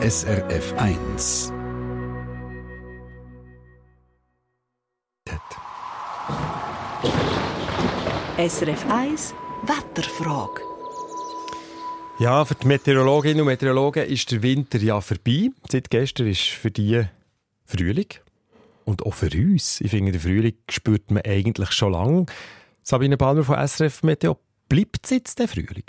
SRF 1. SRF 1 Wetterfrage. Ja, für die Meteorologinnen und Meteorologen ist der Winter ja vorbei. Seit gestern ist für die Frühling. Und auch für uns. Ich finde, den Frühling spürt man eigentlich schon lange. Sabine Balmer von SRF Meteo, bleibt es jetzt der Frühling?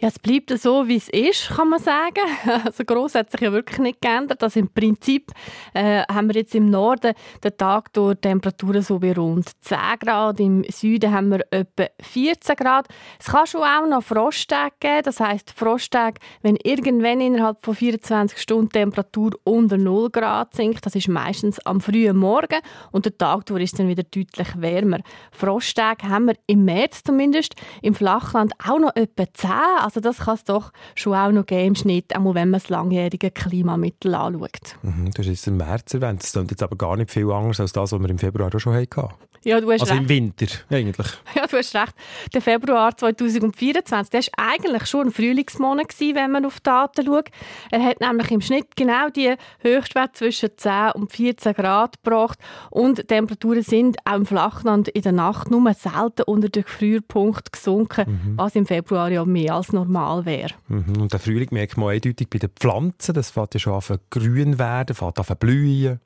Ja, es bleibt so, wie es ist, kann man sagen. Also gross hat sich ja wirklich nicht geändert. Also im Prinzip äh, haben wir jetzt im Norden den Tag durch Temperaturen so bei rund 10 Grad. Im Süden haben wir etwa 14 Grad. Es kann schon auch noch Frosttage geben. Das heisst Frosttage, wenn irgendwann innerhalb von 24 Stunden Temperatur unter 0 Grad sinkt. Das ist meistens am frühen Morgen und der Tag durch ist dann wieder deutlich wärmer. Frosttage haben wir im März zumindest. Im Flachland auch noch etwa 10 also das kann es doch schon auch noch geben im Schnitt, auch wenn man das langjährige Klimamittel anschaut. Mhm, du hast jetzt im März erwähnt, das klingt jetzt aber gar nicht viel anders als das, was wir im Februar auch schon hatten. Ja, du hast also recht. im Winter eigentlich. Ja, du hast recht. Der Februar 2024, der war eigentlich schon ein Frühlingsmonat, gewesen, wenn man auf die Daten schaut. Er hat nämlich im Schnitt genau die Höchstwerte zwischen 10 und 14 Grad gebracht und die Temperaturen sind auch im Flachland in der Nacht nur selten unter den Frühpunkt gesunken, mhm. was im Februar ja mehr als normal wäre. Mhm. Und der Frühling merkt man eindeutig bei den Pflanzen, das fängt ja schon an grün werden, fängt an blühen.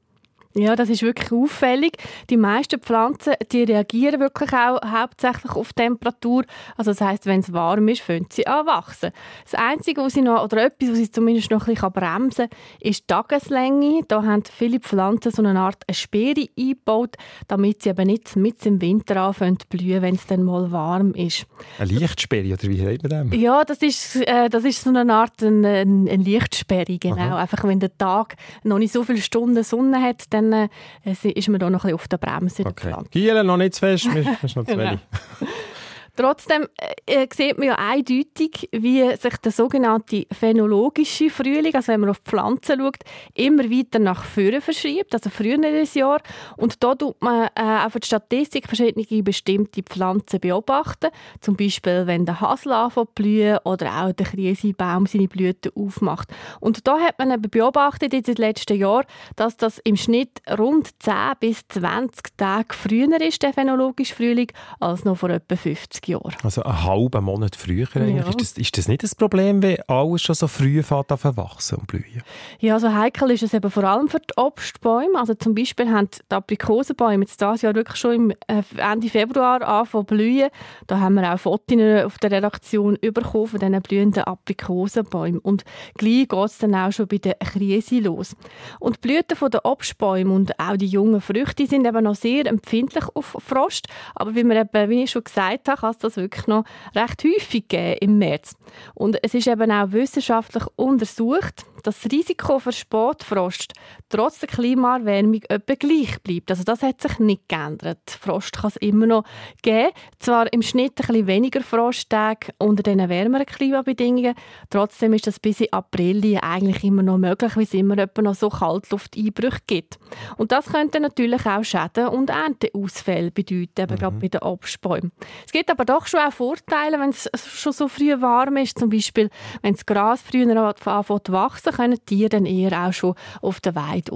Ja, das ist wirklich auffällig. Die meisten Pflanzen die reagieren wirklich auch hauptsächlich auf Temperatur. Also das heißt, wenn es warm ist, fangen sie an wachsen. Das Einzige, was sie noch, oder etwas, was sie zumindest noch ein bisschen bremsen kann, ist die Tageslänge. Da haben viele Pflanzen so eine Art Sperre eingebaut, damit sie eben nicht mit im Winter anfangen zu blühen, wenn es dann mal warm ist. Eine Lichtsperre, oder wie sagt man das? Ja, das ist, äh, das ist so eine Art eine, eine Lichtsperre, genau. Aha. Einfach, wenn der Tag noch nicht so viele Stunden Sonne hat, dann dann äh, ist man da noch ein bisschen auf der Bremse. Okay. Giele noch nicht zu fest, das ist noch zu wenig. Trotzdem äh, äh, sieht man ja eindeutig, wie sich der sogenannte phänologische Frühling, also wenn man auf Pflanzen schaut, immer weiter nach vorne verschiebt, also früher in Jahr. Und da tut man äh, auf der Statistik verschiedene bestimmte Pflanzen beobachten. Zum Beispiel, wenn der Hasel blühen oder auch der Krisebaum seine Blüten aufmacht. Und da hat man eben beobachtet in den letzten Jahren, dass das im Schnitt rund 10 bis 20 Tage früher ist, der phänologische Frühling, als noch vor etwa 50 Jahren. Also einen halben Monat früher eigentlich. Ja. Ist, das, ist das nicht das Problem, wenn alles schon so früh fängt an wachsen und blühen? Ja, also heikel ist es eben vor allem für die Obstbäume. Also zum Beispiel haben die Aprikosenbäume jetzt dieses Jahr wirklich schon im äh, Ende Februar angefangen blühen. Da haben wir auch Fotos auf der Redaktion bekommen von diesen blühenden Aprikosenbäumen. Und gleich geht es dann auch schon bei der Krise los. Und die Blüten der Obstbäume und auch die jungen Früchte sind eben noch sehr empfindlich auf Frost. Aber wie, wir eben, wie ich schon gesagt habe, es das wirklich noch recht häufig gegeben im März. Und es ist eben auch wissenschaftlich untersucht, das Risiko für Spätfrost trotz der Klimaerwärmung etwa gleich bleibt. Also das hat sich nicht geändert. Frost kann es immer noch geben. Zwar im Schnitt ein bisschen weniger Frosttage unter den wärmeren Klimabedingungen. Trotzdem ist das bis in April eigentlich immer noch möglich, weil es immer etwa noch so Kaltlufteinbrüche gibt. Und das könnte natürlich auch Schäden und Ernteausfälle bedeuten, eben mhm. gerade bei den Obstbäumen. Es gibt aber doch schon auch Vorteile, wenn es schon so früh warm ist. Zum Beispiel, wenn das Gras früher anfängt zu wachsen, können Tiere dann eher auch schon auf der Weide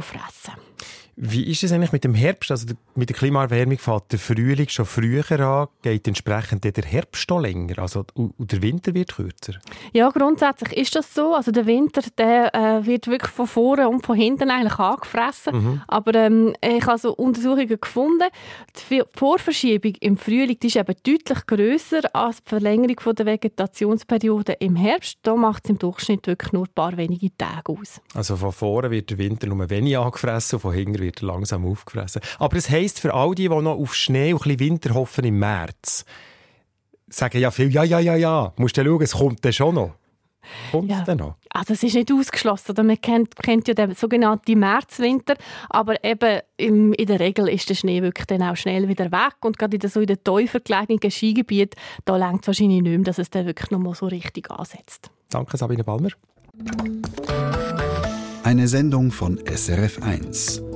fressen. Wie ist es eigentlich mit dem Herbst? Also mit der Klimaerwärmung fängt der Frühling schon früher an, geht entsprechend der Herbst noch länger, also und der Winter wird kürzer? Ja, grundsätzlich ist das so. Also der Winter der, äh, wird wirklich von vorne und von hinten eigentlich angefressen. Mhm. Aber ähm, ich habe so Untersuchungen gefunden, die Vorverschiebung im Frühling die ist eben deutlich grösser als die Verlängerung von der Vegetationsperiode im Herbst. Da macht es im Durchschnitt wirklich nur ein paar wenige Tage aus. Also von vorne wird der Winter nur wenig angefressen und von hinten wird langsam aufgefressen. Aber es heisst für all die, die noch auf Schnee und ein Winter hoffen im März, sagen ja viel, ja, ja, ja, ja, musst du schauen, es kommt dann schon noch. Kommt ja. denn noch? Also es ist nicht ausgeschlossen. Oder man kennt, kennt ja den sogenannten Märzwinter, aber eben im, in der Regel ist der Schnee wirklich dann auch schnell wieder weg und gerade in so in den tiefer gelegenen Skigebieten, da längt es wahrscheinlich nicht mehr, dass es dann wirklich noch mal so richtig ansetzt. Danke Sabine Balmer. Eine Sendung von SRF1.